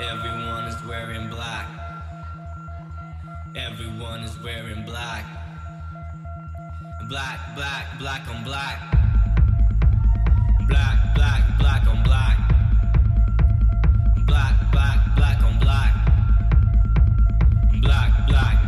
Everyone is wearing black. Everyone is wearing black. Black, black, black on black. Black, black, black on black. Black, black, black on black. Black, black.